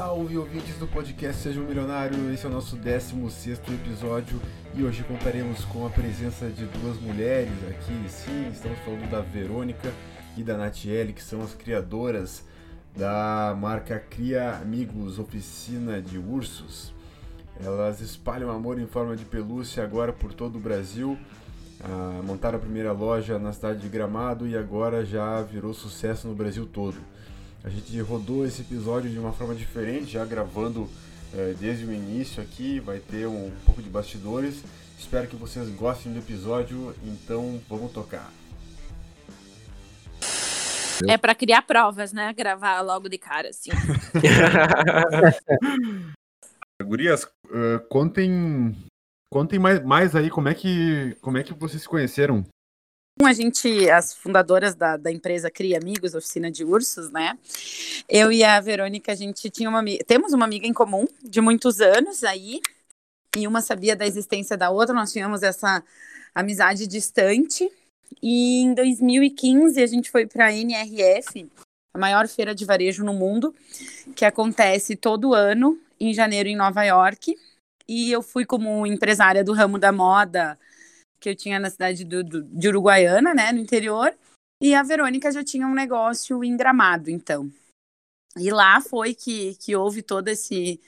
Salve ouvintes do podcast Seja um Milionário, esse é o nosso 16 episódio e hoje contaremos com a presença de duas mulheres aqui. Sim, estamos falando da Verônica e da Natiele, que são as criadoras da marca Cria Amigos Oficina de Ursos. Elas espalham amor em forma de pelúcia agora por todo o Brasil. Ah, montaram a primeira loja na cidade de Gramado e agora já virou sucesso no Brasil todo. A gente rodou esse episódio de uma forma diferente, já gravando eh, desde o início aqui, vai ter um pouco de bastidores. Espero que vocês gostem do episódio, então vamos tocar. É para criar provas, né? Gravar logo de cara, assim. Gurias, uh, contem, contem mais, mais aí como é, que, como é que vocês se conheceram. A gente, as fundadoras da, da empresa Cria Amigos, oficina de ursos, né? Eu e a Verônica, a gente tinha uma temos uma amiga em comum de muitos anos aí, e uma sabia da existência da outra, nós tínhamos essa amizade distante. E em 2015 a gente foi para a NRF, a maior feira de varejo no mundo, que acontece todo ano em janeiro em Nova York. E eu fui como empresária do ramo da moda que eu tinha na cidade do, do, de Uruguaiana, né, no interior, e a Verônica já tinha um negócio em Gramado, então. E lá foi que, que houve todo esse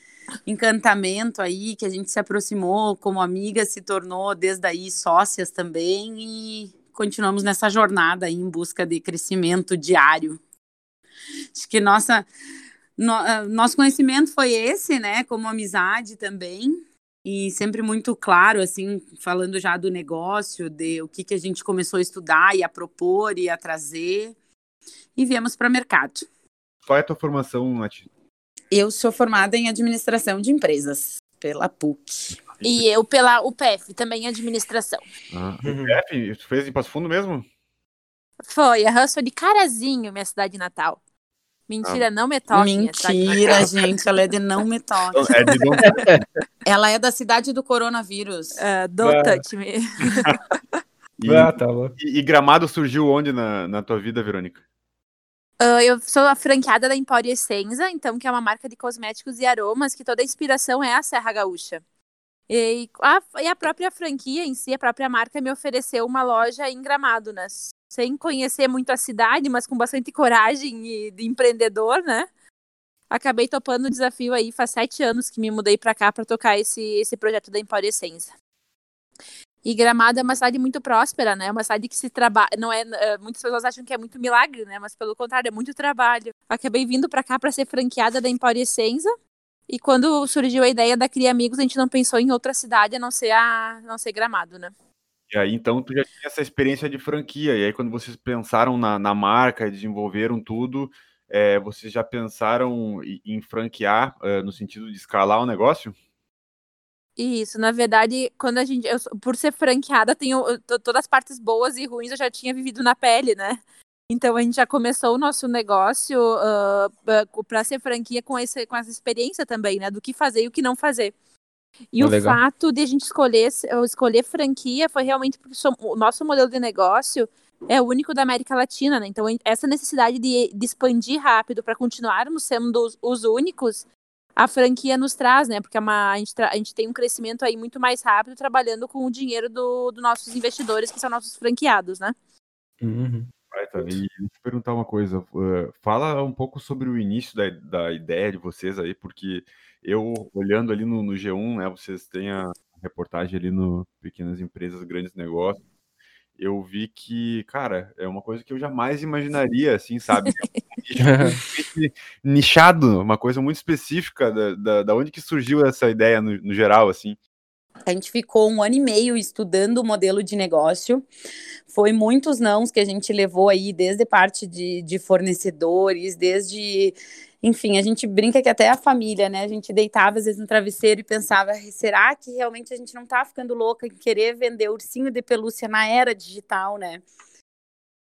encantamento aí, que a gente se aproximou como amiga, se tornou desde aí sócias também e continuamos nessa jornada aí em busca de crescimento diário. Acho que nossa no, nosso conhecimento foi esse, né, como amizade também, e sempre muito claro, assim, falando já do negócio, de o que, que a gente começou a estudar e a propor e a trazer, e viemos para o mercado. Qual é a tua formação, Nath? Eu sou formada em administração de empresas pela PUC. E eu pela UPF, também em administração. Ah, UPF? Tu fez em Passo Fundo mesmo? Foi, a sou de Carazinho, minha cidade natal. Mentira, ah. não me toque. Mentira, gente, ela é de não me toque. É de não... ela é da cidade do coronavírus. Uh, don't ah. touch me. e, ah, tá e, e, Gramado surgiu onde na, na tua vida, Verônica? Uh, eu sou a franqueada da Empório Essenza, então, que é uma marca de cosméticos e aromas, que toda a inspiração é a Serra Gaúcha. E a, e a própria franquia em si, a própria marca, me ofereceu uma loja em Gramado, né? Sem conhecer muito a cidade, mas com bastante coragem e de empreendedor, né? Acabei topando o desafio aí, faz sete anos que me mudei para cá para tocar esse, esse projeto da Essência. E Gramado é uma cidade muito próspera, né? Uma cidade que se trabalha, não é, é, muitas pessoas acham que é muito milagre, né? Mas pelo contrário, é muito trabalho. Acabei vindo para cá para ser franqueada da Essência. E quando surgiu a ideia da Cria Amigos, a gente não pensou em outra cidade a não ser a não ser Gramado, né? E aí, então, tu já tinha essa experiência de franquia. E aí, quando vocês pensaram na, na marca, desenvolveram tudo, é, vocês já pensaram em, franquear é, no sentido de escalar o negócio? Isso, na verdade, quando a gente, eu, por ser franqueada, tenho todas as partes boas e ruins eu já tinha vivido na pele, né? Então a gente já começou o nosso negócio uh, para ser franquia com, esse, com essa experiência também, né? Do que fazer e o que não fazer. E é o legal. fato de a gente escolher, escolher franquia foi realmente porque o nosso modelo de negócio é o único da América Latina, né? Então, essa necessidade de, de expandir rápido para continuarmos sendo os, os, únicos, a franquia nos traz, né? Porque é uma, a, gente a gente tem um crescimento aí muito mais rápido trabalhando com o dinheiro dos do nossos investidores, que são nossos franqueados, né? Uhum. E deixa eu perguntar uma coisa. Uh, fala um pouco sobre o início da, da ideia de vocês aí, porque eu, olhando ali no, no G1, né, vocês têm a reportagem ali no Pequenas Empresas, Grandes Negócios, eu vi que, cara, é uma coisa que eu jamais imaginaria, assim, sabe? nichado, uma coisa muito específica da, da, da onde que surgiu essa ideia no, no geral, assim. A gente ficou um ano e meio estudando o modelo de negócio. Foi muitos nãos que a gente levou aí, desde parte de, de fornecedores, desde enfim, a gente brinca que até a família, né? A gente deitava às vezes no travesseiro e pensava: será que realmente a gente não tá ficando louca em querer vender ursinho de pelúcia na era digital, né?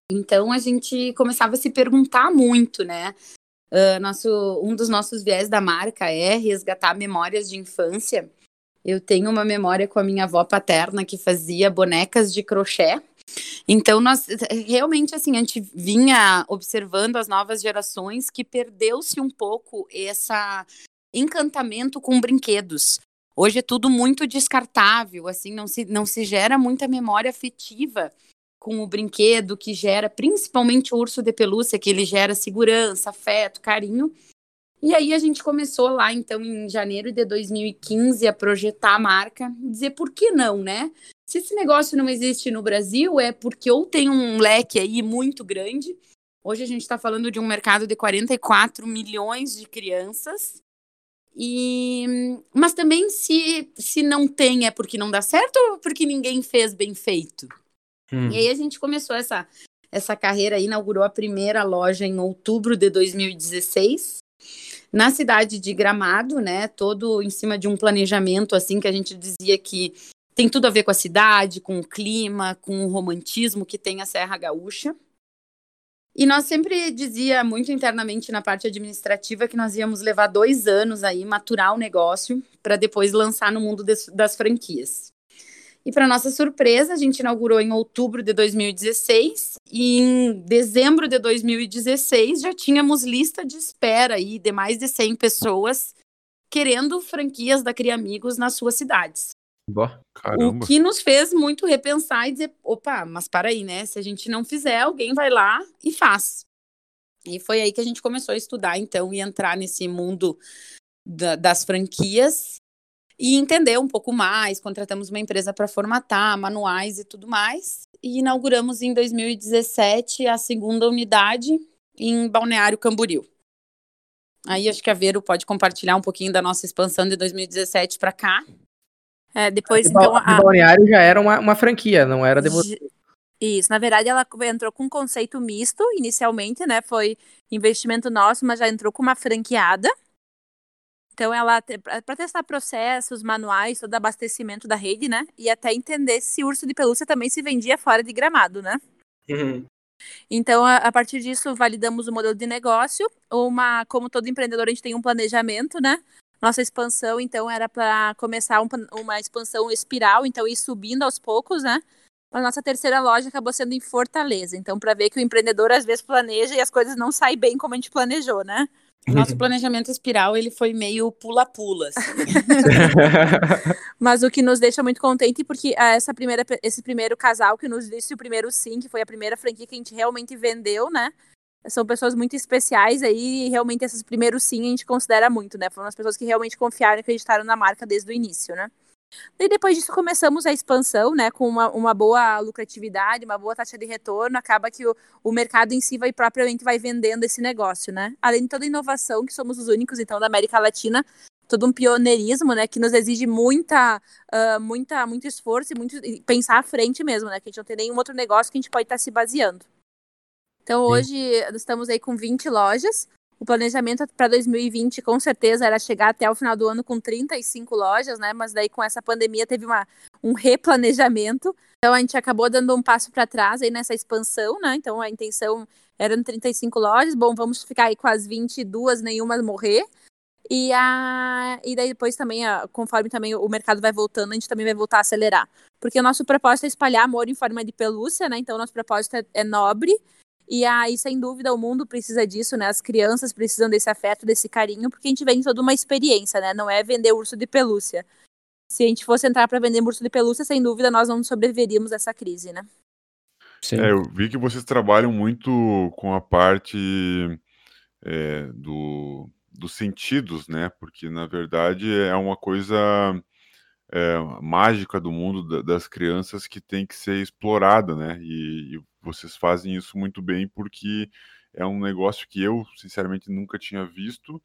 Então a gente começava a se perguntar muito, né? Uh, nosso, um dos nossos viés da marca é resgatar memórias de infância. Eu tenho uma memória com a minha avó paterna que fazia bonecas de crochê então, nós realmente assim, a gente vinha observando as novas gerações que perdeu-se um pouco essa encantamento com brinquedos. Hoje é tudo muito descartável, assim, não se, não se gera muita memória afetiva com o brinquedo que gera, principalmente o urso de pelúcia, que ele gera segurança, afeto, carinho. E aí a gente começou lá, então, em janeiro de 2015, a projetar a marca, dizer por que não, né? Se esse negócio não existe no Brasil, é porque ou tem um leque aí muito grande. Hoje a gente está falando de um mercado de 44 milhões de crianças. E, mas também se, se não tem é porque não dá certo ou porque ninguém fez bem feito. Hum. E aí a gente começou essa, essa carreira, inaugurou a primeira loja em outubro de 2016 na cidade de Gramado, né? Todo em cima de um planejamento assim que a gente dizia que tem tudo a ver com a cidade, com o clima, com o romantismo que tem a Serra Gaúcha. E nós sempre dizia muito internamente na parte administrativa que nós íamos levar dois anos aí maturar o negócio para depois lançar no mundo das, franquias. E para nossa surpresa, a gente inaugurou em outubro de 2016 e em dezembro de 2016 já tínhamos lista de espera aí de mais de 100 pessoas querendo franquias da Cria Amigos nas suas cidades. Boa, o que nos fez muito repensar e dizer, opa, mas para aí, né? Se a gente não fizer, alguém vai lá e faz. E foi aí que a gente começou a estudar, então, e entrar nesse mundo da, das franquias e entender um pouco mais. Contratamos uma empresa para formatar manuais e tudo mais. E inauguramos em 2017 a segunda unidade em Balneário Camboriú. Aí acho que a Vero pode compartilhar um pouquinho da nossa expansão de 2017 para cá. É, depois, então. A Balneário já era uma, uma franquia, não era de Isso, na verdade ela entrou com um conceito misto inicialmente, né? Foi investimento nosso, mas já entrou com uma franqueada. Então, ela, para testar processos, manuais, todo abastecimento da rede, né? E até entender se urso de pelúcia também se vendia fora de gramado, né? Uhum. Então, a, a, partir disso, validamos o modelo de negócio. Uma, como todo empreendedor, a gente tem um planejamento, né? Nossa expansão, então, era para começar um, uma expansão espiral, então ir subindo aos poucos, né? A nossa terceira loja acabou sendo em Fortaleza. Então, para ver que o empreendedor às vezes planeja e as coisas não saem bem como a gente planejou, né? Nosso planejamento espiral, ele foi meio pula-pula. Assim. Mas o que nos deixa muito contente, porque essa primeira, esse primeiro casal que nos disse o primeiro sim, que foi a primeira franquia que a gente realmente vendeu, né? São pessoas muito especiais aí, e realmente esses primeiros sim a gente considera muito, né? Foram as pessoas que realmente confiaram e acreditaram na marca desde o início, né? E depois disso começamos a expansão, né, com uma, uma boa lucratividade, uma boa taxa de retorno, acaba que o, o mercado em si vai propriamente vai vendendo esse negócio, né? Além de toda a inovação, que somos os únicos, então, da América Latina, todo um pioneirismo, né, que nos exige muita, uh, muita, muito esforço e muito e pensar à frente mesmo, né, que a gente não tem nenhum outro negócio que a gente pode estar se baseando. Então, hoje, Sim. estamos aí com 20 lojas, o planejamento para 2020 com certeza era chegar até o final do ano com 35 lojas, né? Mas daí com essa pandemia teve uma, um replanejamento. Então a gente acabou dando um passo para trás aí nessa expansão, né? Então a intenção eram 35 lojas. Bom, vamos ficar aí com as 22, nenhuma morrer. E, a, e daí depois também, a, conforme também o mercado vai voltando, a gente também vai voltar a acelerar. Porque o nosso propósito é espalhar amor em forma de pelúcia, né? Então, nosso propósito é, é nobre e aí, sem dúvida, o mundo precisa disso, né? As crianças precisam desse afeto, desse carinho, porque a gente vende toda uma experiência, né? Não é vender urso de pelúcia. Se a gente fosse entrar para vender urso de pelúcia, sem dúvida, nós não sobreviveríamos a essa crise, né? Sim. É, eu vi que vocês trabalham muito com a parte é, do, dos sentidos, né? Porque, na verdade, é uma coisa é, mágica do mundo das crianças que tem que ser explorada, né? E, e, vocês fazem isso muito bem porque é um negócio que eu, sinceramente, nunca tinha visto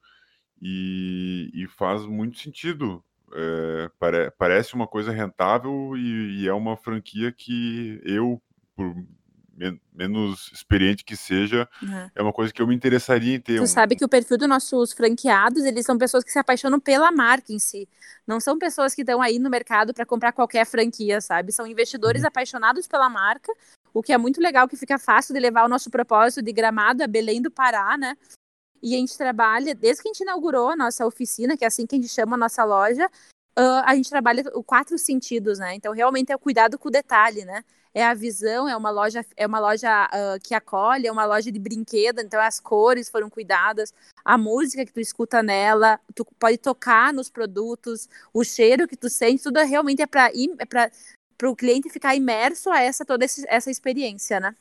e, e faz muito sentido. É, pare, parece uma coisa rentável e, e é uma franquia que eu, por menos experiente que seja, uhum. é uma coisa que eu me interessaria em ter. Tu um... sabe que o perfil dos nossos franqueados, eles são pessoas que se apaixonam pela marca em si. Não são pessoas que estão aí no mercado para comprar qualquer franquia, sabe? São investidores uhum. apaixonados pela marca, o que é muito legal, que fica fácil de levar o nosso propósito de Gramado a Belém do Pará, né? E a gente trabalha, desde que a gente inaugurou a nossa oficina, que é assim que a gente chama a nossa loja, uh, a gente trabalha o quatro sentidos, né? Então, realmente é o cuidado com o detalhe, né? É a visão, é uma loja, é uma loja uh, que acolhe, é uma loja de brinquedo, então as cores foram cuidadas, a música que tu escuta nela, tu pode tocar nos produtos, o cheiro que tu sente, tudo realmente é para é para o cliente ficar imerso a essa toda essa experiência, né?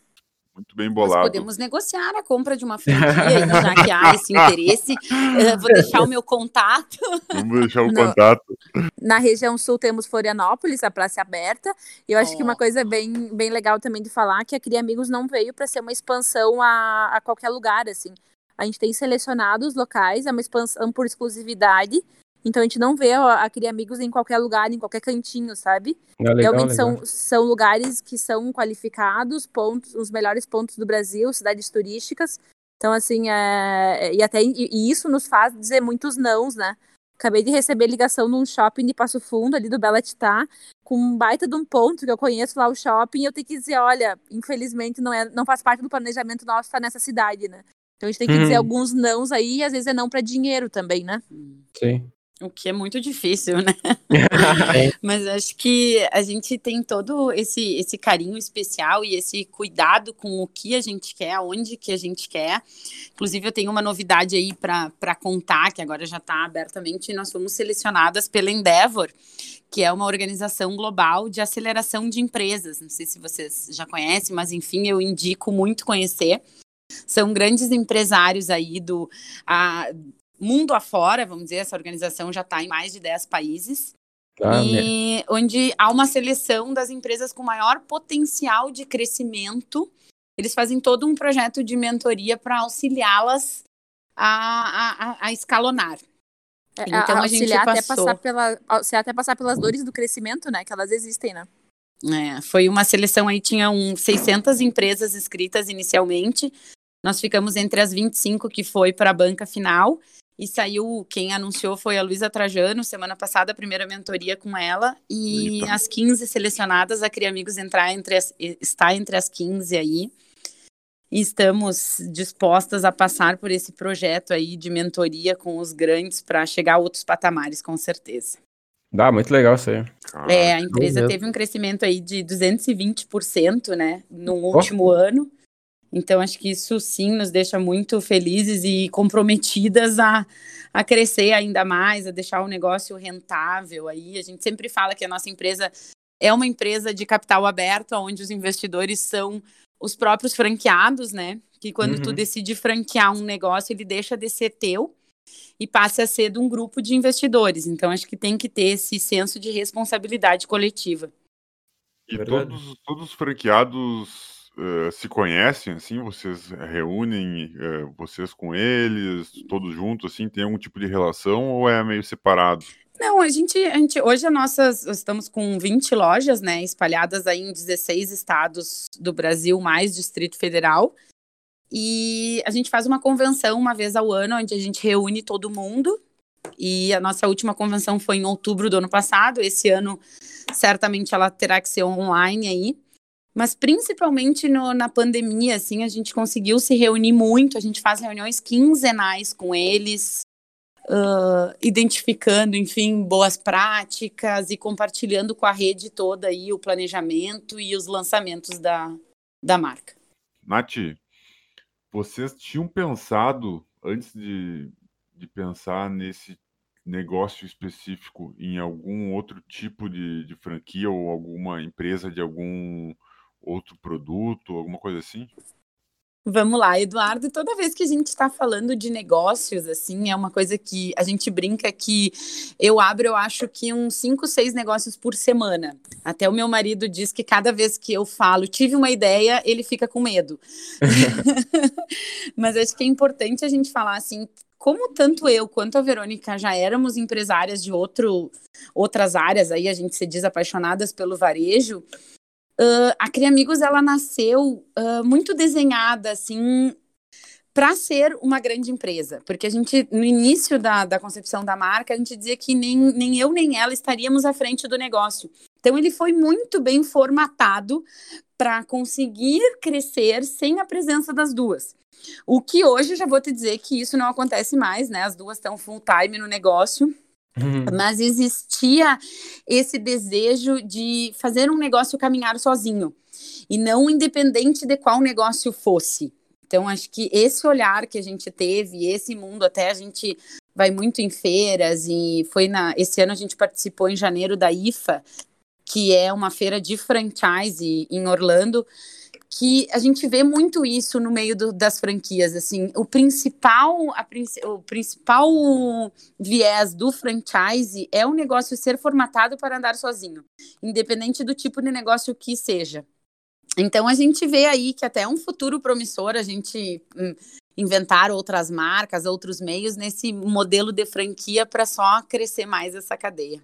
Muito bem bolado. Nós podemos negociar a compra de uma franquia, já que há esse interesse. Eu vou deixar o meu contato. Vamos deixar o no, contato. Na região sul temos Florianópolis, a praça aberta. E eu acho oh. que uma coisa bem, bem legal também de falar que a Cria Amigos não veio para ser uma expansão a, a qualquer lugar, assim. A gente tem selecionado os locais, é uma expansão por exclusividade. Então a gente não vê a Cria Amigos em qualquer lugar, em qualquer cantinho, sabe? É legal, Realmente legal. São, são lugares que são qualificados, pontos, os melhores pontos do Brasil, cidades turísticas. Então, assim, é, e até e, e isso nos faz dizer muitos nãos, né? Acabei de receber ligação num shopping de Passo Fundo, ali do Bela Titá, com um baita de um ponto que eu conheço lá o shopping, e eu tenho que dizer, olha, infelizmente não, é, não faz parte do planejamento nosso estar nessa cidade, né? Então a gente tem que hum. dizer alguns nãos aí, e às vezes é não para dinheiro também, né? Sim. O que é muito difícil, né? Mas acho que a gente tem todo esse, esse carinho especial e esse cuidado com o que a gente quer, onde que a gente quer. Inclusive, eu tenho uma novidade aí para contar, que agora já está abertamente, nós fomos selecionadas pela Endeavor, que é uma organização global de aceleração de empresas. Não sei se vocês já conhecem, mas enfim, eu indico muito conhecer. São grandes empresários aí do, a, mundo afora, vamos dizer, essa organização já está em mais de 10 países. Ah, e né? onde há uma seleção das empresas com maior potencial de crescimento. Eles fazem todo um projeto de mentoria para auxiliá-las a, a, a, escalonar. É, então a, a gente passou... até passar pela, até passar pelas dores do crescimento, né? Que elas existem, né? É, foi uma seleção aí, tinha um 600 empresas inscritas inicialmente. Nós ficamos entre as 25 que foi para a banca final e saiu, quem anunciou foi a Luísa Trajano, semana passada, a primeira mentoria com ela, e Eita. as 15 selecionadas, a Cria Amigos entrar entre as, está entre as 15 aí, e estamos dispostas a passar por esse projeto aí de mentoria com os grandes para chegar a outros patamares, com certeza. Dá, muito legal isso aí. é, a empresa teve um crescimento aí de 220%, né, no último oh. ano, então, acho que isso sim nos deixa muito felizes e comprometidas a, a crescer ainda mais, a deixar o negócio rentável. Aí a gente sempre fala que a nossa empresa é uma empresa de capital aberto, onde os investidores são os próprios franqueados, né? Que quando uhum. tu decide franquear um negócio, ele deixa de ser teu e passa a ser de um grupo de investidores. Então, acho que tem que ter esse senso de responsabilidade coletiva. E todos, todos os franqueados uh, se conhecem, assim? Vocês reúnem uh, vocês com eles, todos juntos, assim? Tem algum tipo de relação ou é meio separado? Não, a gente, a gente hoje a nossas, estamos com 20 lojas, né, espalhadas aí em 16 estados do Brasil, mais Distrito Federal. E a gente faz uma convenção uma vez ao ano, onde a gente reúne todo mundo. E a nossa última convenção foi em outubro do ano passado. Esse ano, certamente, ela terá que ser online aí. Mas principalmente no, na pandemia, assim, a gente conseguiu se reunir muito, a gente faz reuniões quinzenais com eles, uh, identificando, enfim, boas práticas e compartilhando com a rede toda aí o planejamento e os lançamentos da, da marca. Nath, vocês tinham pensado, antes de, de pensar nesse negócio específico, em algum outro tipo de, de franquia ou alguma empresa de algum outro produto, alguma coisa assim? Vamos lá, Eduardo. Toda vez que a gente está falando de negócios, assim, é uma coisa que a gente brinca que eu abro, eu acho que uns cinco, seis negócios por semana. Até o meu marido diz que cada vez que eu falo, tive uma ideia, ele fica com medo. Mas acho que é importante a gente falar assim, como tanto eu quanto a Verônica já éramos empresárias de outro, outras áreas, aí a gente se diz apaixonadas pelo varejo, Uh, a Cria Amigos ela nasceu uh, muito desenhada assim para ser uma grande empresa, porque a gente no início da, da concepção da marca a gente dizia que nem, nem eu nem ela estaríamos à frente do negócio. Então ele foi muito bem formatado para conseguir crescer sem a presença das duas. O que hoje já vou te dizer que isso não acontece mais, né? As duas estão full time no negócio. Uhum. Mas existia esse desejo de fazer um negócio caminhar sozinho. e não independente de qual negócio fosse. Então, acho que esse olhar que a gente teve, esse mundo, até a gente vai muito em feiras e foi na. Esse ano a gente participou em janeiro da IFA, que é uma feira de franchise em Orlando, que a gente vê muito isso no meio do, das franquias, assim, o principal, a, o principal viés do franchise é o negócio ser formatado para andar sozinho, independente do tipo de negócio que seja. Então a gente vê aí que até é um futuro promissor a gente hum, inventar outras marcas, outros meios nesse modelo de franquia para só crescer mais essa cadeia.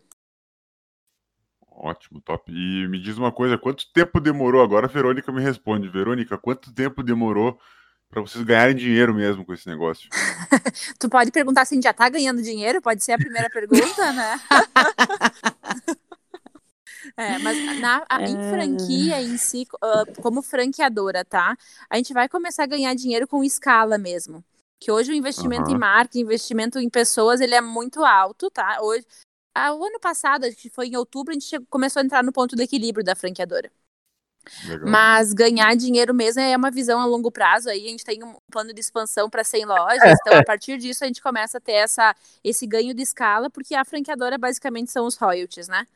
Ótimo, top. E me diz uma coisa, quanto tempo demorou? Agora a Verônica me responde. Verônica, quanto tempo demorou para vocês ganharem dinheiro mesmo com esse negócio? tu pode perguntar se a gente já está ganhando dinheiro? Pode ser a primeira pergunta, né? É, mas na, a, em franquia em si, uh, como franqueadora, tá? A gente vai começar a ganhar dinheiro com escala mesmo. Que hoje o investimento uhum. em marca, investimento em pessoas, ele é muito alto, tá? Hoje, ah, o ano passado, que foi em outubro, a gente chegou, começou a entrar no ponto do equilíbrio da franqueadora. Legal. Mas ganhar dinheiro mesmo é uma visão a longo prazo. Aí a gente tem um plano de expansão para 100 lojas. Então, a partir disso, a gente começa a ter essa, esse ganho de escala, porque a franqueadora basicamente são os royalties, né?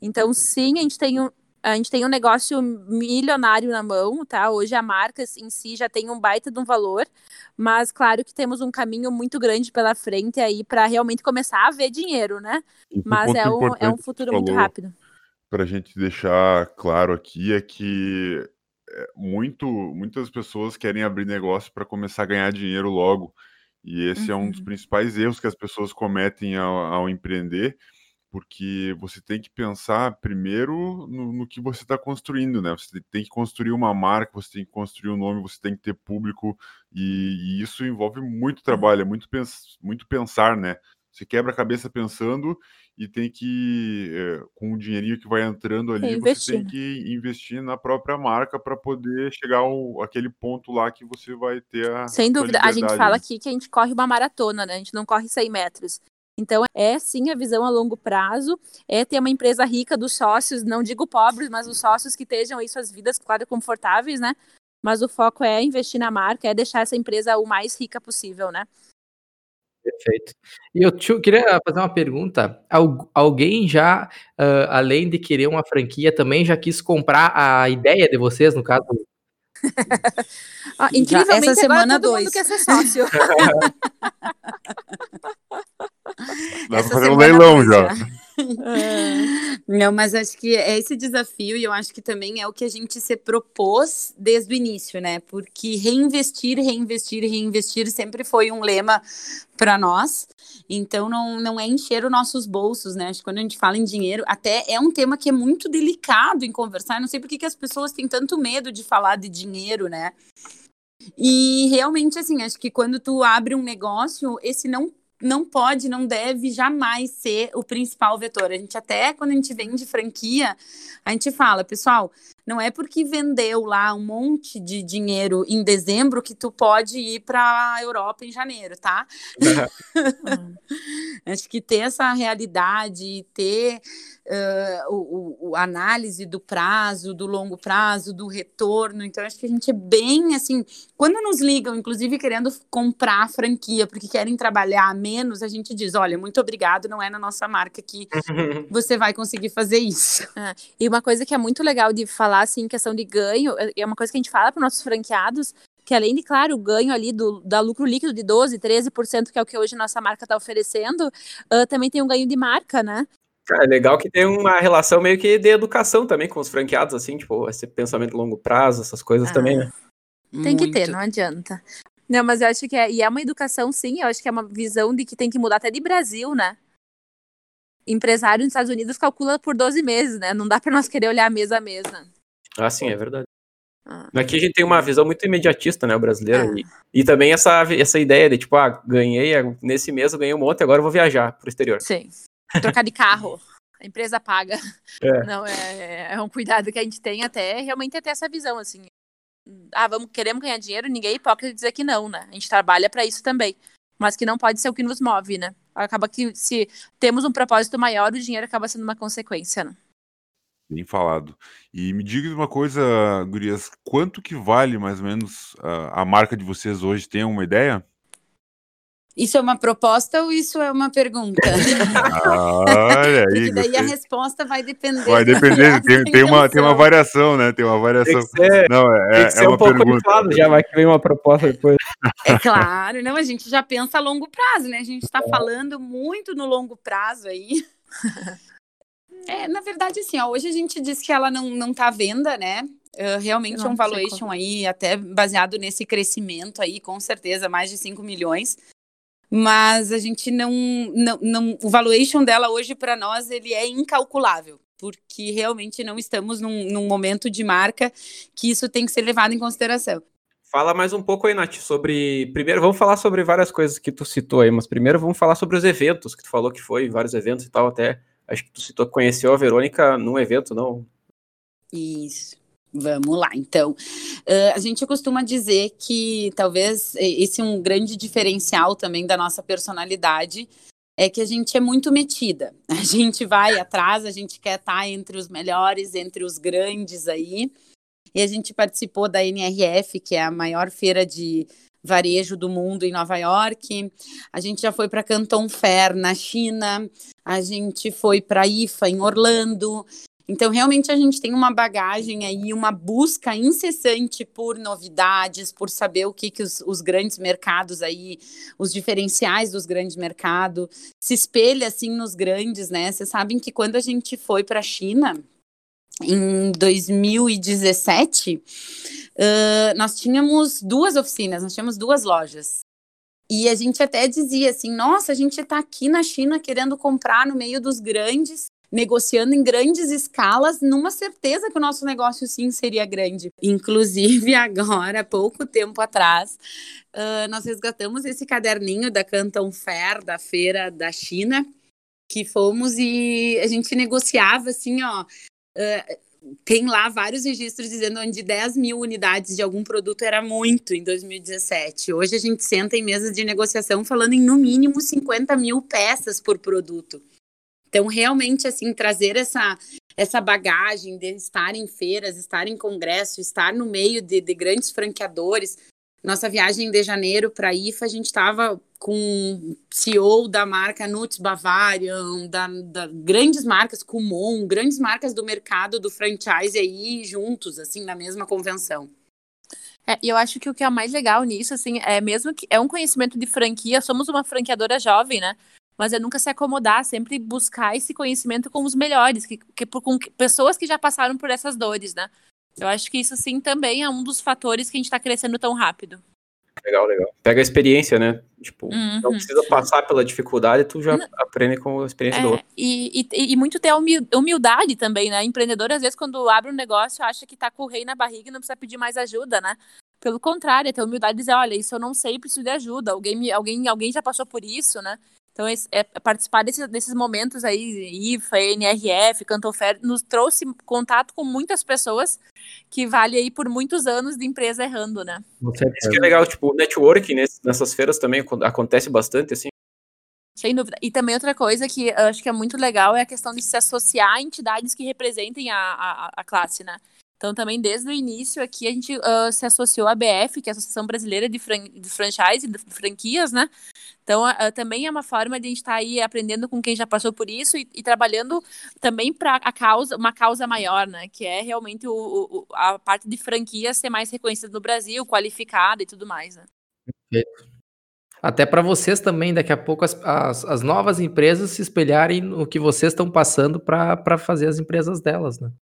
Então, sim, a gente tem um, a gente tem um negócio milionário na mão, tá? Hoje a marca em si já tem um baita de um valor, mas claro que temos um caminho muito grande pela frente aí para realmente começar a ver dinheiro, né? Mas é um, é um futuro muito rápido. Para a gente deixar claro aqui é que é, muito, muitas pessoas querem abrir negócio para começar a ganhar dinheiro logo. E esse uhum. é um dos uhum. principais erros que as pessoas cometem ao, ao empreender porque você tem que pensar primeiro no, no que você está construindo, né? Você tem que construir uma marca, você tem que construir um nome, você tem que ter público, e, e isso envolve muito trabalho, é muito, pens muito pensar, né? Você quebra a cabeça pensando e tem que, é, com o dinheirinho que vai entrando ali, você tem que investir na própria marca para poder chegar ao, aquele ponto lá que você vai ter a. Sem dúvida, a gente fala aqui que a gente corre uma maratona, né? A gente não corre 100 metros. Então, é sim a visão a longo prazo, é ter uma empresa rica dos sócios, não digo pobres, mas os sócios que estejam aí suas vidas, claro, confortáveis, né? Mas o foco é investir na marca, é deixar essa empresa o mais rica possível, né? Perfeito. E eu queria fazer uma pergunta. alguém já, uh, além de querer uma franquia, também já quis comprar a ideia de vocês, no caso? ah, incrivelmente, essa semana todo dois. mundo quer ser sócio. Dá pra fazer um leilão já. Não, mas acho que é esse desafio e eu acho que também é o que a gente se propôs desde o início, né? Porque reinvestir, reinvestir, reinvestir sempre foi um lema para nós. Então não, não é encher os nossos bolsos, né? Acho que quando a gente fala em dinheiro, até é um tema que é muito delicado em conversar. Eu não sei por que, que as pessoas têm tanto medo de falar de dinheiro, né? E realmente, assim, acho que quando tu abre um negócio, esse não não pode, não deve jamais ser o principal vetor. A gente até, quando a gente vende franquia, a gente fala, pessoal, não é porque vendeu lá um monte de dinheiro em dezembro que tu pode ir para a Europa em janeiro, tá? Uhum. Acho que ter essa realidade, ter uh, o, o, análise do prazo, do longo prazo, do retorno. Então, acho que a gente é bem assim. Quando nos ligam, inclusive querendo comprar a franquia porque querem trabalhar menos, a gente diz: olha, muito obrigado, não é na nossa marca que você vai conseguir fazer isso. É, e uma coisa que é muito legal de falar, assim, em questão de ganho, é, é uma coisa que a gente fala para nossos franqueados, que além de, claro, o ganho ali do da lucro líquido de 12%, 13%, que é o que hoje nossa marca está oferecendo, uh, também tem um ganho de marca, né? É legal que tem uma relação meio que de educação também com os franqueados, assim, tipo, esse pensamento longo prazo, essas coisas ah, também, né? Tem que ter, não adianta. Não, mas eu acho que é, e é uma educação, sim, eu acho que é uma visão de que tem que mudar até de Brasil, né? Empresário nos Estados Unidos calcula por 12 meses, né? Não dá para nós querer olhar mesa a mesa. Ah, sim, é verdade. Ah. Aqui a gente tem uma visão muito imediatista, né, o brasileiro. Ah. E, e, também essa, essa ideia de, tipo, ah, ganhei, nesse mês eu ganhei um monte, agora eu vou viajar pro exterior. Sim trocar de carro. A empresa paga. É. Não, é, é um cuidado que a gente tem até realmente ter essa visão, assim. Ah, vamos, queremos ganhar dinheiro, ninguém é hipócrita dizer que não, né? A gente trabalha para isso também. Mas que não pode ser o que nos move, né? Acaba que se temos um propósito maior, o dinheiro acaba sendo uma consequência, né? Bem falado. E me diga uma coisa, gurias, quanto que vale mais ou menos a, a marca de vocês hoje? Tem alguma ideia? Isso é uma proposta ou isso é uma pergunta? Olha Porque aí, daí a gostei. resposta vai depender. Vai depender, tem, tem uma, tem uma variação, né? Tem uma Tem variação. que ser, Não, tem é, que é ser uma um pouco pergunta. inflado, já vai que vem uma proposta depois. É claro, não, a gente já pensa a longo prazo, né? A gente está falando muito no longo prazo aí. É, na verdade, assim, ó, hoje a gente diz que ela não, não tá à venda, né? Uh, realmente é um valuation aí, até baseado nesse crescimento aí, com certeza, mais de 5 milhões. Mas a gente não, não, não o valuation dela hoje para nós ele é incalculável, porque realmente não estamos num, num momento de marca que isso tem que ser levado em consideração. Fala mais um pouco aí, Nath, sobre. Primeiro, vamos falar sobre várias coisas que tu citou aí, mas primeiro vamos falar sobre os eventos, que tu falou que foi, vários eventos e tal, até. Acho que tu citou conheceu a Verônica num evento, não? Isso. Vamos lá, então. Uh, a gente costuma dizer que talvez esse é um grande diferencial também da nossa personalidade, é que a gente é muito metida. A gente vai atrás, a gente quer estar entre os melhores, entre os grandes aí. E a gente participou da NRF, que é a maior feira de varejo do mundo em Nova York. A gente já foi para Canton Fair na China. A gente foi para IFA em Orlando. Então, realmente, a gente tem uma bagagem aí, uma busca incessante por novidades, por saber o que, que os, os grandes mercados aí, os diferenciais dos grandes mercados, se espelha assim nos grandes, né? Vocês sabem que quando a gente foi para a China, em 2017, uh, nós tínhamos duas oficinas, nós tínhamos duas lojas. E a gente até dizia assim: nossa, a gente está aqui na China querendo comprar no meio dos grandes, negociando em grandes escalas, numa certeza que o nosso negócio sim seria grande. Inclusive, agora, pouco tempo atrás, uh, nós resgatamos esse caderninho da Canton Fair, da feira da China, que fomos e a gente negociava assim, ó. Tem lá vários registros dizendo onde 10 mil unidades de algum produto era muito em 2017. Hoje a gente senta em mesas de negociação falando em no mínimo 50 mil peças por produto. Então, realmente, assim, trazer essa, essa bagagem de estar em feiras, estar em congresso, estar no meio de, de grandes franqueadores. Nossa viagem de janeiro para a IFA, a gente estava com CEO da marca Nuts Bavarian, da, da, grandes marcas, Kumon, grandes marcas do mercado do franchise aí juntos, assim, na mesma convenção. É, eu acho que o que é mais legal nisso, assim, é mesmo que é um conhecimento de franquia, somos uma franqueadora jovem, né? Mas é nunca se acomodar, sempre buscar esse conhecimento com os melhores, que, que, com pessoas que já passaram por essas dores, né? Eu acho que isso, sim, também é um dos fatores que a gente está crescendo tão rápido. Legal, legal. Pega a experiência, né? Tipo, Uhum. não precisa passar pela dificuldade, tu já Não. aprende com a experiência do É, outro. e, e, e muito ter humildade também, né? Empreendedor, às vezes, quando abre um negócio, acha que tá com o rei na barriga e não precisa pedir mais ajuda, né? Pelo contrário, é ter humildade e dizer, olha, isso eu não sei, preciso de ajuda. Alguém, me, alguém, alguém já passou por isso, né? Então, esse- é, participar desses, desses momentos aí, IFA, NRF, Cantofer, nos trouxe contato com muitas pessoas que vale aí por muitos anos de empresa errando, né? Com Isso que é legal, tipo, o networking nessas feiras também acon- acontece bastante, assim. Sem dúvida. E também outra coisa que eu acho que é muito legal é a questão de se associar a entidades que representem a, a, a classe, né? Então, também desde o início aqui, a gente ah, se associou à BF, que é a Associação Brasileira de, Fran de Franchise, de Franquias, né? Então, ah, também é uma forma de a gente estar aí aprendendo com quem já passou por isso e, e trabalhando também para a causa, uma causa maior, né? Que é realmente o, o- a parte de franquia ser mais reconhecida no Brasil, qualificada e tudo mais, né? Até para vocês também, daqui a pouco, as, as, as novas empresas se espelharem no que vocês estão passando para fazer as empresas delas, né?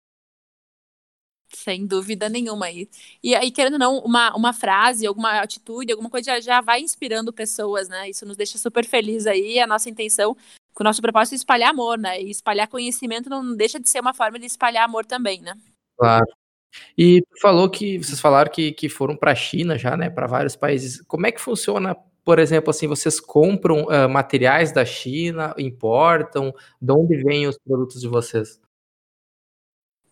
Sem dúvida nenhuma aí. E aí, querendo ou não, uma, uma frase, alguma atitude, alguma coisa já, já vai inspirando pessoas, né? Isso nos deixa super felizes aí. A nossa intenção, o nosso propósito é espalhar amor, né? E espalhar conhecimento não deixa de ser uma forma de espalhar amor também, né? Claro. E falou que vocês falaram que, que foram para a China já, né? Para vários países. Como é que funciona? Por exemplo, assim, vocês compram ah, materiais da China, importam? De onde vêm os produtos de vocês?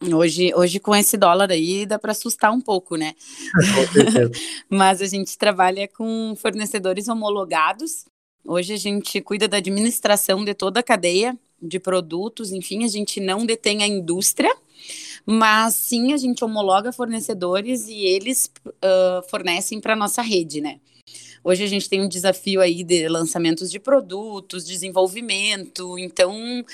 Hoje, hoje com esse dólar aí, dá para assustar um pouco, né? Mas a gente trabalha com fornecedores homologados. Hoje a gente cuida da administração de toda a cadeia. de produtos, enfim, a gente não detém a indústria, mas sim a gente homologa fornecedores e eles uh, fornecem para nossa rede, né? Hoje a gente tem um desafio aí de lançamentos de produtos, desenvolvimento, então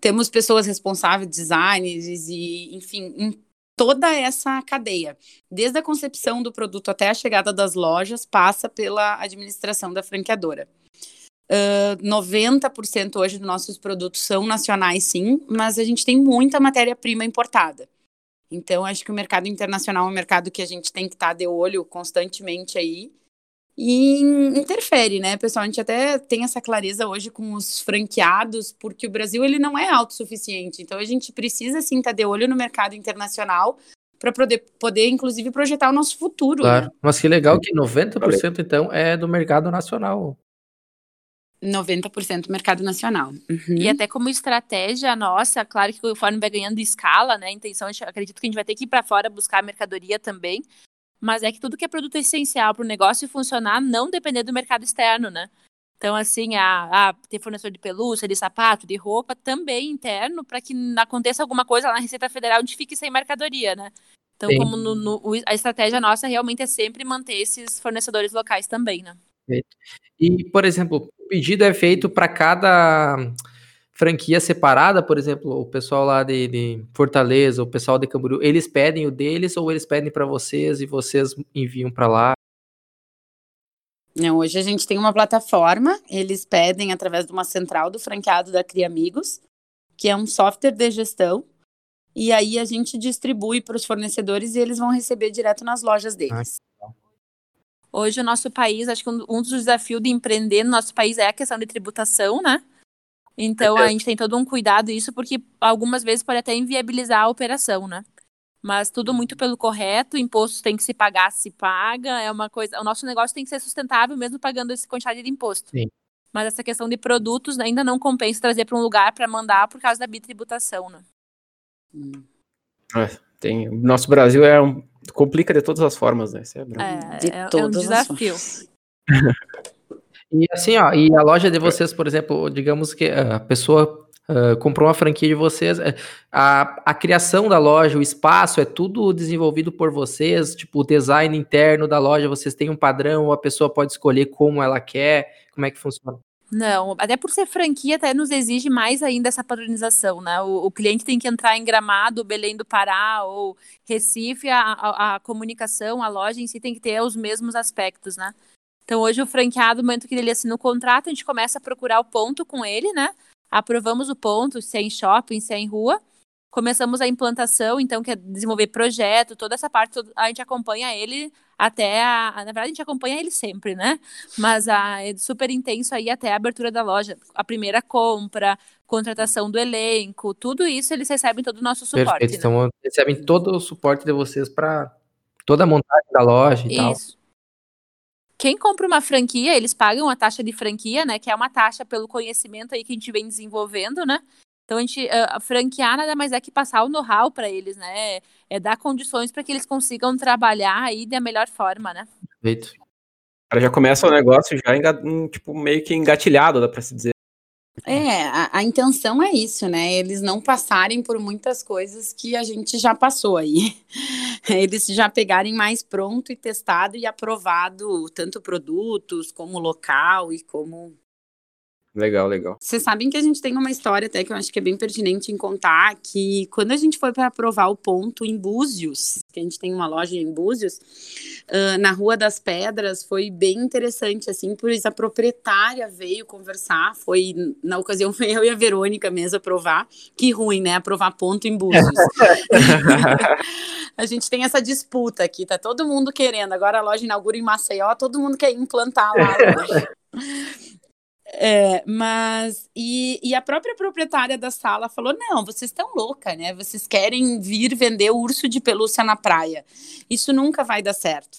temos pessoas responsáveis, designers e, enfim, em toda essa cadeia. Desde a concepção do produto até a chegada das lojas, passa pela administração da franqueadora. Uh, 90% hoje dos nossos produtos são nacionais, sim, mas a gente tem muita matéria-prima importada. Então, acho que o mercado internacional é um mercado que a gente tem que estar de olho constantemente aí e interfere, né, pessoal? A gente até tem essa clareza hoje com os franqueados, porque o Brasil ele não é autossuficiente. Então a gente precisa sim estar de olho no mercado internacional para poder, poder, inclusive, projetar o nosso futuro. Claro. Né? Mas que legal que 90% então é do mercado nacional. 90% mercado nacional. Uhum. E até como estratégia nossa, claro que conforme vai ganhando escala, né? A intenção, acredito que a gente vai ter que ir para fora buscar mercadoria também, mas é que tudo que é produto essencial para o negócio funcionar não depender do mercado externo, né? Então, assim, a, a ter fornecedor de pelúcia, de sapato, de roupa, também interno, para que aconteça alguma coisa lá na Receita Federal onde fique sem mercadoria, né? Então, Sim. como no, no, a estratégia nossa realmente é sempre manter esses fornecedores locais também, né? E, por exemplo, o pedido é feito para cada franquia separada, por exemplo, o pessoal lá de, de, Fortaleza, o pessoal de Camboriú, eles pedem o deles ou eles pedem para vocês e vocês enviam para lá? Não, hoje a gente tem uma plataforma, eles pedem através de uma central do franqueado da Cria Amigos, que é um software de gestão, e aí a gente distribui para os fornecedores e eles vão receber direto nas lojas deles. Ah, hoje o nosso país, acho que um dos desafios de empreender no nosso país é a questão de tributação, né? Então a gente tem todo um cuidado isso, porque algumas vezes pode até inviabilizar a operação, né? Mas tudo muito pelo correto, impostos tem que se pagar, se paga, é uma coisa. O nosso negócio tem que ser sustentável mesmo pagando essa quantidade de imposto. Sim. Mas essa questão de produtos ainda não compensa trazer para um lugar para mandar por causa da bitributação, né? É, tem, nosso Brasil é um, complica de todas as formas, né? É, é, de é, é um desafio. E assim, ó, e a loja de vocês, por exemplo, digamos que a pessoa uh, comprou uma franquia de vocês, é, a, a criação da loja, o espaço, é tudo desenvolvido por vocês, tipo, o design interno da loja, vocês têm um padrão, a pessoa pode escolher como ela quer, como é que funciona? Não, até por ser franquia, até nos exige mais ainda essa padronização, né? O, o cliente tem que entrar em Gramado, Belém do Pará ou Recife, a, a, a comunicação, a loja em si tem que ter os mesmos aspectos, né? Então, hoje, o franqueado, no momento que ele assina o contrato, a gente começa a procurar o ponto com ele, né? Aprovamos o ponto, se é em shopping, se é em rua. Começamos a implantação, então, que é desenvolver projeto, toda essa parte, a gente acompanha ele até a. Na verdade, a gente acompanha ele sempre, né? Mas a, é super intenso aí até a abertura da loja. A primeira compra, contratação do elenco, tudo isso eles recebem todo o nosso suporte. Perfeito, né? então recebem todo o suporte de vocês para toda a montagem da loja e isso. tal. Quem compra uma franquia, eles pagam a taxa de franquia, né? Que é uma taxa pelo conhecimento aí que a gente vem desenvolvendo, né? Então a gente a franquear nada mais é que passar o know-how para eles, né? É dar condições para que eles consigam trabalhar aí da melhor forma, né? Perfeito. Já começa o negócio já tipo meio que engatilhado, dá para se dizer. É, a, a, intenção é isso, né? Eles não passarem por muitas coisas que a gente já passou aí. Eles já pegarem mais pronto e testado e aprovado tanto produtos como local e como Legal, legal. Vocês sabem que a gente tem uma história até que eu acho que é bem pertinente em contar, que quando a gente foi para aprovar o ponto em Búzios, que a gente tem uma loja em Búzios, uh, na Rua das Pedras, foi bem interessante, assim, pois a proprietária veio conversar, foi, na ocasião foi eu e a Verônica mesmo aprovar, que ruim, né, aprovar ponto em Búzios. a gente tem essa disputa aqui, tá todo mundo querendo, agora a loja inaugura em Maceió, todo mundo quer implantar lá a loja. É, mas e, e, a própria proprietária da sala falou: não, vocês estão louca, né? Vocês querem vir vender urso de pelúcia na praia. Isso nunca vai dar certo.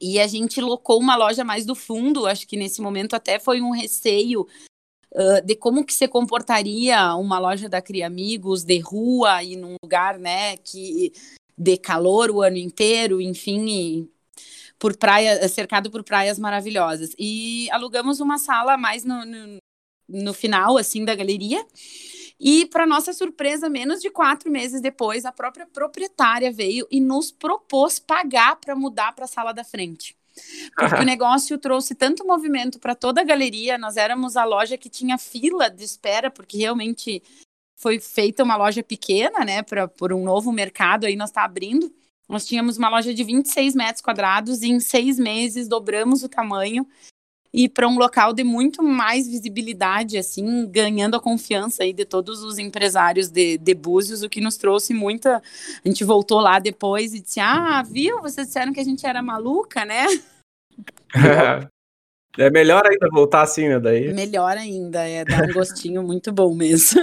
E a gente locou uma loja mais do fundo, acho que nesse momento até foi um receio uh, de como que se comportaria uma loja da Cria Amigos de rua e num lugar, né, que de calor o ano inteiro, enfim, por praia, cercado por praias maravilhosas. E alugamos uma sala mais no, no no final, assim, da galeria. E, para nossa surpresa, menos de quatro meses depois, a própria proprietária veio e nos propôs pagar para mudar para a sala da frente. Porque o negócio trouxe tanto movimento para toda a galeria. Nós éramos a loja que tinha fila de espera, porque realmente foi feita uma loja pequena, né, para por um novo mercado aí nós está abrindo. Nós tínhamos uma loja de 26 metros quadrados e em seis meses dobramos o tamanho e para um local de muito mais visibilidade, assim, ganhando a confiança aí de todos os empresários de, de Búzios, o que nos trouxe muita. A gente voltou lá depois e disse: Ah, viu? Vocês disseram que a gente era maluca, né? É melhor ainda voltar assim, né? Daí. Melhor ainda, é dar um gostinho muito bom mesmo.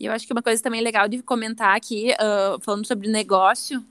E eu acho que uma coisa também legal de comentar aqui, uh, falando sobre negócio,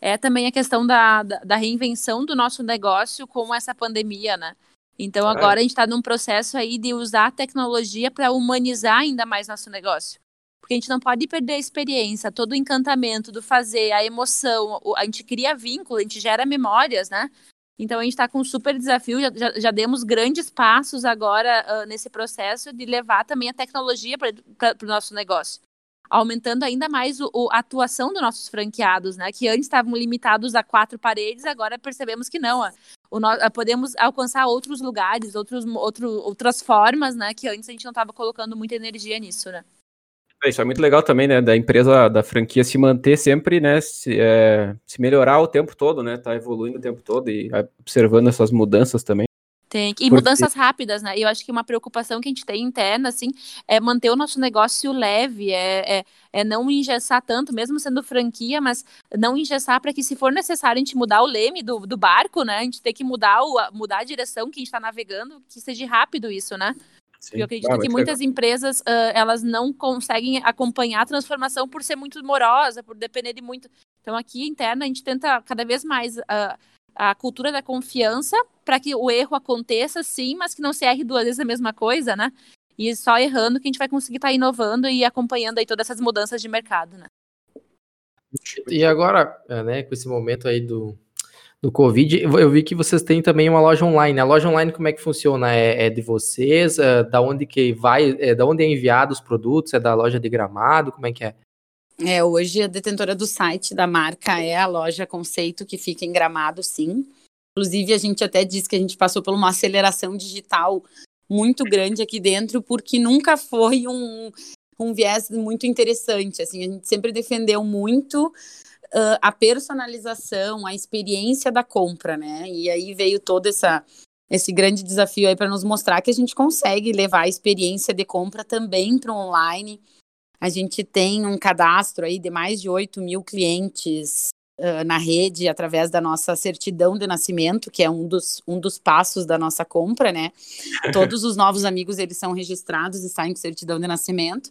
é também a questão da, da, da, reinvenção do nosso negócio com essa pandemia, né? Então agora é. a gente está num processo aí de usar a tecnologia para humanizar ainda mais nosso negócio. Porque a gente não pode perder a experiência, todo o encantamento do fazer, a emoção, a gente cria vínculo, a gente gera memórias, né? Então a gente está com um super desafio, já, já, já demos grandes passos agora uh, nesse processo de levar também a tecnologia para o nosso negócio aumentando ainda mais o, o, a atuação dos nossos franqueados, né? Que antes estavam limitados a quatro paredes, agora percebemos que não. O, podemos alcançar outros lugares, outros, outro, outras formas, né? Que antes a gente não estava colocando muita energia nisso, né? É, isso é muito legal também, né? Da empresa, da franquia se manter sempre, né? Se, é, se melhorar o tempo todo, né? Tá evoluindo o tempo todo e observando essas mudanças também. Tem, e mudanças rápidas, né? E eu acho que uma preocupação que a gente tem interna, assim, é manter o nosso negócio leve, é, é, é não engessar tanto, mesmo sendo franquia, mas não engessar para que, se for necessário, a gente mudar o leme do, do barco, né? A gente ter que mudar, o, mudar a direção que a gente está navegando, que seja rápido isso, né? Sim. Eu acredito ah, que muitas legal. empresas, uh, elas não conseguem acompanhar a transformação por ser muito morosa, por depender de muito... Então, aqui, interna, a gente tenta cada vez mais... Uh, a cultura da confiança para que o erro aconteça, sim, mas que não se erre duas vezes a mesma coisa, né? E só errando que a gente vai conseguir estar tá inovando e acompanhando aí todas essas mudanças de mercado, né? E agora, é, né, com esse momento aí do, do Covid, eu vi que vocês têm também uma loja online. A loja online, como é que funciona? É, é de vocês? É, da onde que vai? É, da onde é enviado os produtos? É da loja de Gramado? Como é que é? É, hoje a detentora do site da marca é a loja Conceito, que fica em Gramado, sim. Inclusive, a gente até disse que a gente passou por uma aceleração digital muito grande aqui dentro, porque nunca foi um, um viés muito interessante. Assim, a gente sempre defendeu muito uh, a personalização, a experiência da compra, né? E aí veio todo essa, esse grande desafio aí para nos mostrar que a gente consegue levar a experiência de compra também para o online a gente tem um cadastro aí de mais de 8 mil clientes uh, na rede através da nossa certidão de nascimento, que é um dos, um dos passos da nossa compra, né? Todos os novos amigos, eles são registrados e saem com certidão de nascimento.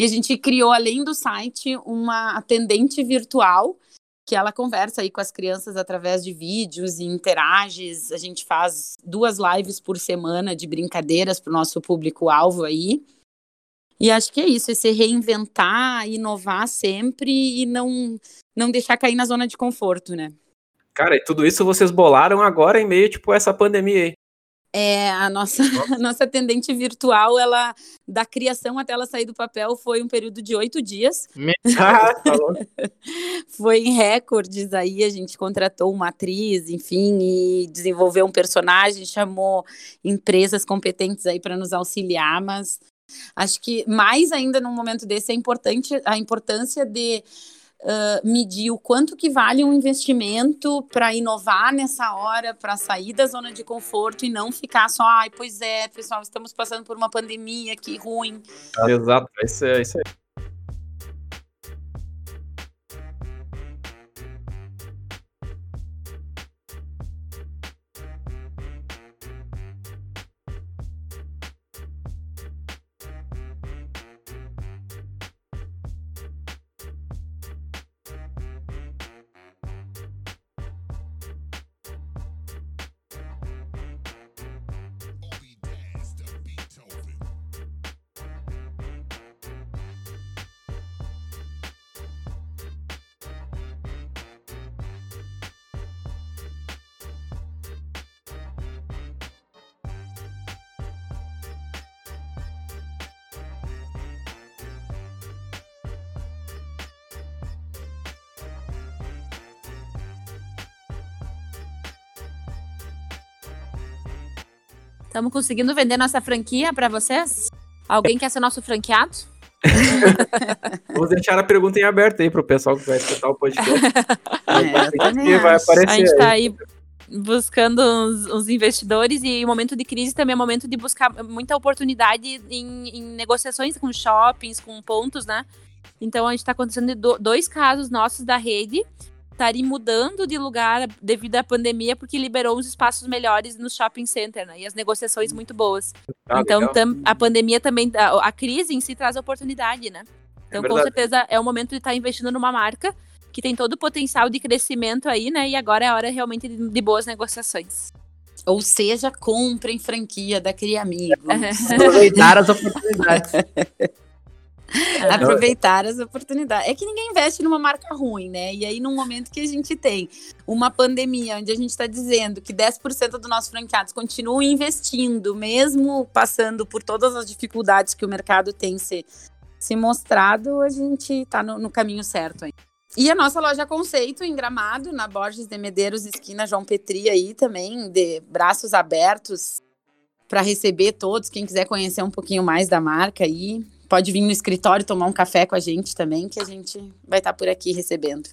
E a gente criou, além do site, uma atendente virtual que ela conversa aí com as crianças através de vídeos e interage. A gente faz duas lives por semana de brincadeiras para o nosso público-alvo aí. E acho que é isso, é se reinventar, inovar sempre e não, não deixar cair na zona de conforto, né? Cara, e tudo isso vocês bolaram agora em meio, tipo, essa pandemia aí. É, a nossa, a nossa atendente virtual, ela, da criação até ela sair do papel, foi um período de oito dias. Ah, foi em recordes aí, a gente contratou uma atriz, enfim, e desenvolveu um personagem, chamou empresas competentes aí para nos auxiliar, mas Acho que mais ainda num momento desse é importante a importância de uh, medir o quanto que vale um investimento para inovar nessa hora, para sair da zona de conforto e não ficar só, ai, pois é, pessoal, estamos passando por uma pandemia, que ruim. Exato, isso é isso aí. Estamos conseguindo vender nossa franquia para vocês? Alguém quer ser nosso franqueado? Vamos deixar a pergunta em aberto aí pro pessoal que vai escutar o podcast. É, vai aparecer. A gente está aí buscando os, os investidores e o momento de crise também é momento de buscar muita oportunidade em, em negociações com shoppings, com pontos, né? Então a gente está acontecendo do- dois casos nossos da rede estarem mudando de lugar devido à pandemia porque liberou uns espaços melhores no shopping center, né? E as negociações muito boas. Ah, então tam- a pandemia também, a, a crise em si traz oportunidade, né? Então, com verdade. certeza, é o momento de estar investindo numa marca que tem todo o potencial de crescimento aí, né? E agora é a hora realmente de, de boas negociações. Ou seja, comprem franquia da Cria Amigos. Aproveitar as oportunidades. aproveitar as oportunidades. É que ninguém investe numa marca ruim, né? E aí, num momento que a gente tem uma pandemia, onde a gente está dizendo que 10% dos nossos franqueados continuam investindo, mesmo passando por todas as dificuldades que o mercado tem se, se mostrado, a gente está no, no caminho certo aí. E a nossa loja conceito em Gramado, na Borges de Medeiros, esquina João Petri aí também, de braços abertos para receber todos, quem quiser conhecer um pouquinho mais da marca aí, pode vir no escritório tomar um café com a gente também, que a gente vai estar por aqui recebendo.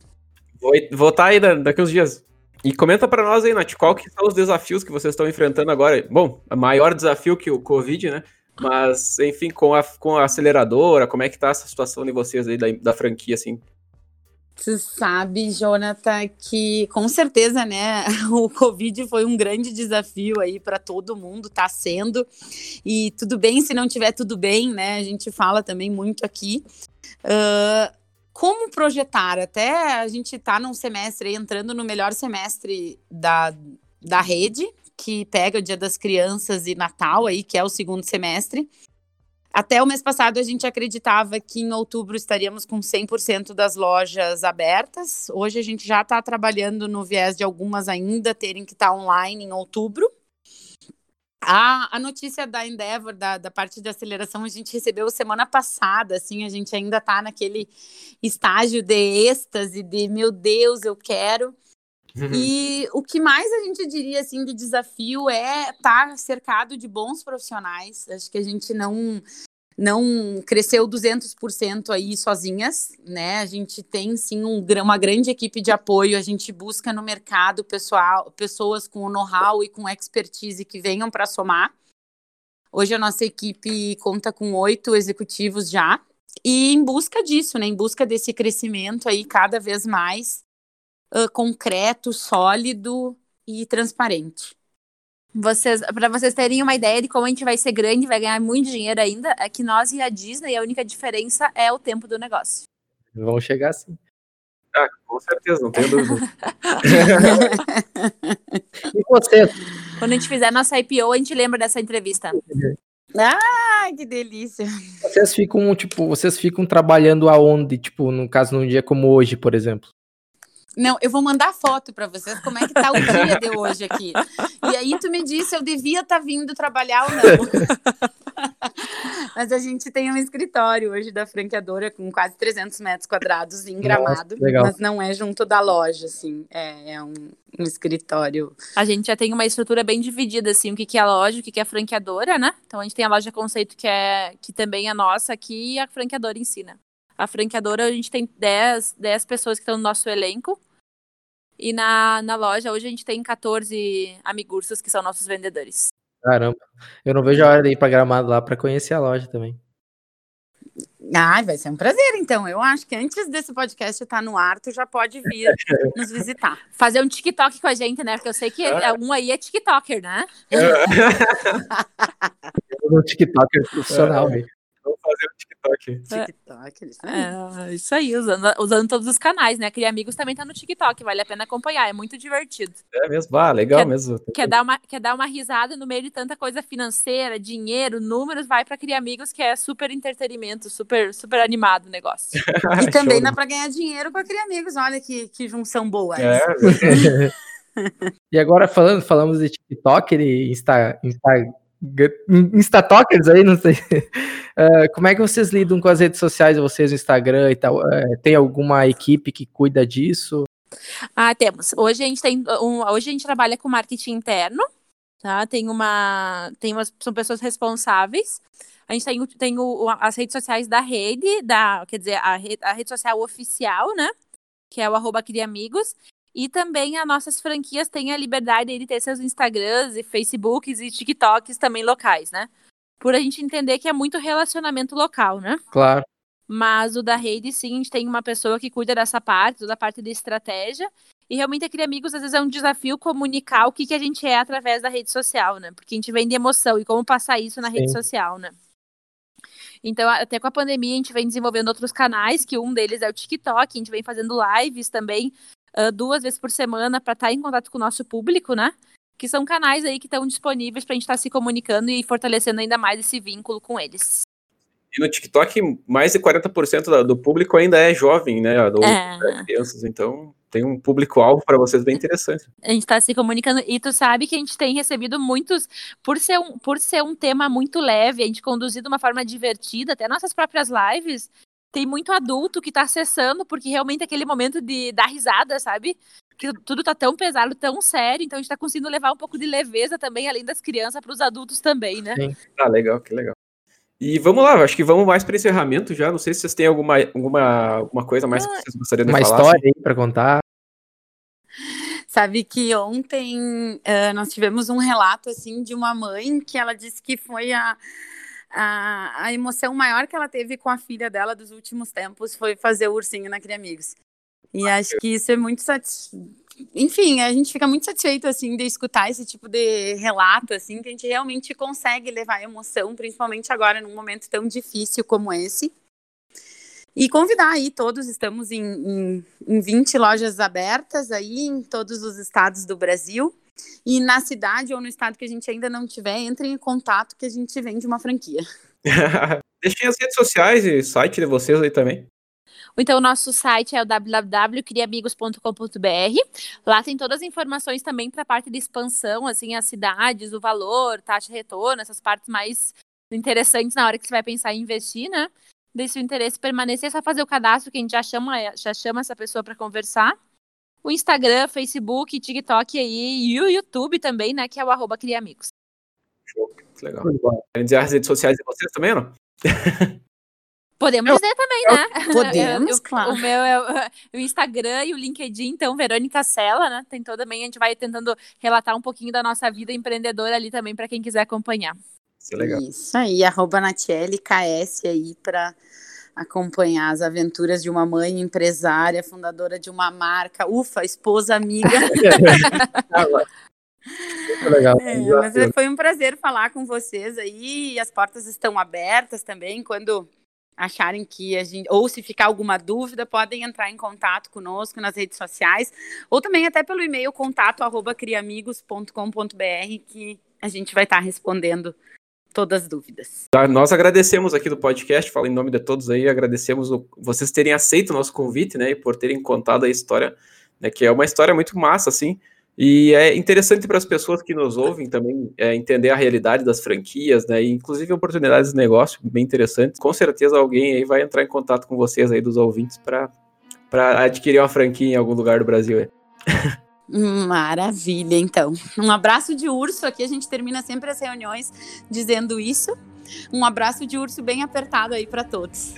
Vou estar aí da- daqui uns dias. E comenta pra nós aí, Nath, qual que são os desafios que vocês estão enfrentando agora? Bom, o maior desafio que o Covid, né? Mas, enfim, com a, com a aceleradora, como é que tá essa situação de vocês aí da, da franquia, assim? Você sabe, Jonathan, que com certeza, né, o Covid foi um grande desafio aí para todo mundo, tá sendo. E tudo bem se não tiver tudo bem, né? A gente fala também muito aqui. Ah, como projetar? Até a gente tá num semestre entrando no melhor semestre da, da rede, que pega o Dia das Crianças e Natal aí, que é o segundo semestre. Até o mês passado a gente acreditava que em outubro estaríamos com 100% das lojas abertas. Hoje a gente já está trabalhando no viés de algumas ainda terem que estar online em outubro. A, a notícia da Endeavor, da, da parte de aceleração, a gente recebeu semana passada, assim, a gente ainda está naquele estágio de êxtase, de meu Deus, eu quero. E o que mais a gente diria assim de desafio é estar cercado de bons profissionais. Acho que a gente não não cresceu 200% aí sozinhas, né? A gente tem sim um, uma grande equipe de apoio, a gente busca no mercado pessoal, pessoas com know-how e com expertise que venham para somar. Hoje a nossa equipe conta com oito executivos já, e em busca disso, né? Em busca desse crescimento aí cada vez mais ah, concreto, sólido e transparente. Vocês, para vocês terem uma ideia de como a gente vai ser grande, vai ganhar muito dinheiro ainda, é que nós e a Disney, a única diferença é o tempo do negócio. Vão chegar assim. Ah, com certeza, não tenho dúvida. E você, Quando a gente fizer nossa IPO, a gente lembra dessa entrevista. Ai, que delícia! vocês ficam, tipo, vocês ficam trabalhando aonde? Tipo, no caso, num dia como hoje, por exemplo. Não, eu vou mandar foto para vocês como é que tá o dia de hoje aqui. E aí tu me disse eu devia estar vindo trabalhar ou não. Mas a gente tem um escritório hoje da franqueadora com quase 300 metros quadrados em Gramado, legal. mas não é junto da loja, assim, é, é um, um escritório. A gente já tem uma estrutura bem dividida, assim, o que, que é loja, o que, que é franqueadora, né? Então a gente tem a loja conceito que é que também é nossa aqui e a franqueadora ensina. A franqueadora, a gente tem 10, 10 pessoas que estão no nosso elenco. E na, na loja, hoje a gente tem 14 amigursos que são nossos vendedores. Caramba. Eu não vejo a hora de ir pra Gramado lá pra conhecer a loja também. Ai, vai ser um prazer, então. Eu acho que antes desse podcast estar no ar, tu já pode vir nos visitar. Fazer um TikTok com a gente, né? Porque eu sei que um aí é TikToker, né? Eu no TikTok profissional, velho. Vamos fazer um TikTok. TikTok, eles são É, isso aí, usando, usando todos os canais, né? Cria Amigos também tá no TikTok, vale a pena acompanhar, é muito divertido. É mesmo? Ah, legal Quer- mesmo. Quer dar, uma, quer dar uma risada no meio de tanta coisa financeira, dinheiro, números, vai pra Cria Amigos, que é super entretenimento, super, super animado o negócio. E também Show. dá para ganhar dinheiro com a Cria Amigos. Olha que, que junção boa. É, essa. E agora falando, falamos de TikTok e Insta, Insta, Instatalkers aí, não sei. Eh, como é que vocês lidam com as redes sociais, vocês no Instagram e tal? Eh, tem alguma equipe que cuida disso? Ah, temos. Hoje a gente tem um, hoje a gente trabalha com marketing interno, tá? Tem uma, tem umas, são pessoas responsáveis. A gente tem, tem o, as redes sociais da rede, da, quer dizer, a rede, a rede social oficial, né? Que é o arroba Amigos. E também as nossas franquias têm a liberdade de ter seus Instagrams e Facebooks e TikToks também locais, né? Por a gente entender que é muito relacionamento local, né? Claro. Mas o da rede, sim, a gente tem uma pessoa que cuida dessa parte, toda a parte de estratégia. E realmente aquele amigos, às vezes, é um desafio comunicar o que, que a gente é através da rede social, né? Porque a gente vem de emoção e como passar isso na Sim. rede social, né? Então, até com a pandemia, a gente vem desenvolvendo outros canais, que um deles é o TikTok, a gente vem fazendo lives também uh, duas vezes por semana para estar tá em contato com o nosso público, né? Que são canais aí que estão disponíveis para a gente estar tá se comunicando e fortalecendo ainda mais esse vínculo com eles. E no TikTok, mais de 40% do público ainda é jovem, né? Ou é. crianças, então tem um público-alvo para vocês bem interessante. A gente está se comunicando e tu sabe que a gente tem recebido muitos, por ser, um, por ser um tema muito leve, a gente conduzido de uma forma divertida, até nossas próprias lives, tem muito adulto que está acessando, porque realmente é aquele momento de dar risada, sabe? Que tudo tá tão pesado, tão sério, então a gente está conseguindo levar um pouco de leveza também, além das crianças, para os adultos também, né? Sim. Ah, legal, que legal. E vamos lá, acho que vamos mais para encerramento já. Não sei se vocês têm alguma, alguma, alguma coisa mais que vocês gostariam de uma falar. Uma história assim. aí para contar. Sabe que ontem uh, nós tivemos um relato assim de uma mãe que ela disse que foi a, a, a emoção maior que ela teve com a filha dela dos últimos tempos foi fazer o ursinho na Cria Amigos. E acho que isso é muito satisfatório enfim, a gente fica muito satisfeito assim de escutar esse tipo de relato assim, que a gente realmente consegue levar emoção, principalmente agora num momento tão difícil como esse. E convidar aí todos, estamos em, em, em 20 lojas abertas aí em todos os estados do Brasil. E na cidade ou no estado que a gente ainda não tiver, entrem em contato que a gente vende uma franquia. Deixem as redes sociais e site de vocês aí também. Então, o nosso site é o www.criamigos.com.br. Lá tem todas as informações também para a parte de expansão, assim, as cidades, o valor, taxa de retorno, essas partes mais interessantes na hora que você vai pensar em investir, né? Desse interesse permanecer, é só fazer o cadastro que a gente já chama, já chama essa pessoa para conversar. O Instagram, Facebook, TikTok aí, e o YouTube também, né? Que é o arroba Criamigos. Show, que legal. Querem dizer as redes sociais de vocês também, não? Podemos dizer também, né? Podemos, eu, claro. O meu é o, o, Instagram e o LinkedIn, então, Verônica Sela, né? Tem toda também, a gente vai tentando relatar um pouquinho da nossa vida empreendedora ali também, para quem quiser acompanhar. Isso é legal. Isso aí, arroba Natiele KS aí para acompanhar as aventuras de uma mãe empresária, fundadora de uma marca, ufa, esposa amiga. legal. É, mas foi um prazer falar com vocês aí. As portas estão abertas também. Quando acharem que a gente, ou se ficar alguma dúvida, podem entrar em contato conosco nas redes sociais, ou também até pelo e-mail contato arroba criamigos.com.br, que a gente vai estar respondendo todas as dúvidas. Tá, nós agradecemos aqui do podcast, falo em nome de todos aí, agradecemos vocês terem aceito o nosso convite, né, e por terem contado a história, né, que é uma história muito massa, assim, e é interessante para as pessoas que nos ouvem também é, entender a realidade das franquias, né? E inclusive oportunidades de negócio bem interessantes. Com certeza alguém aí vai entrar em contato com vocês aí dos ouvintes para adquirir uma franquia em algum lugar do Brasil. Maravilha, então. Um abraço de urso aqui, a gente termina sempre as reuniões dizendo isso. Um abraço de urso bem apertado aí para todos.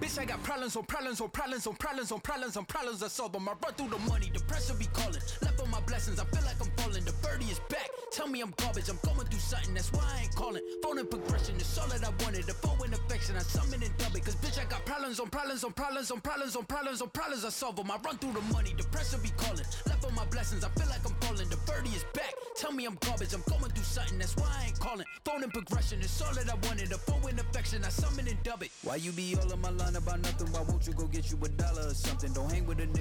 Bitch, I got problems on problems on problems on problems on problems on problems I solve them. I run through the money, the pressure be calling. Left on my blessings, I feel like I'm falling. The birdie is back. Tell me I'm garbage, I'm going through something, that's why I ain't calling. Phone and progression is all that I wanted. The phone and affection, I summon and dub it. Cause bitch, I got problems on problems on problems on problems on problems on problems I solve them. I run through the money, the pressure be calling. Left on my blessings, I feel like I'm falling. The birdie is back. Tell me I'm garbage, I'm going through something, that's why I ain't calling. Phone and progression is all that I wanted. The phone and affection, I summon and dub it. Why you be all on my line about nothing? Why won't you go get you a dollar or something? Don't hang with a nigga.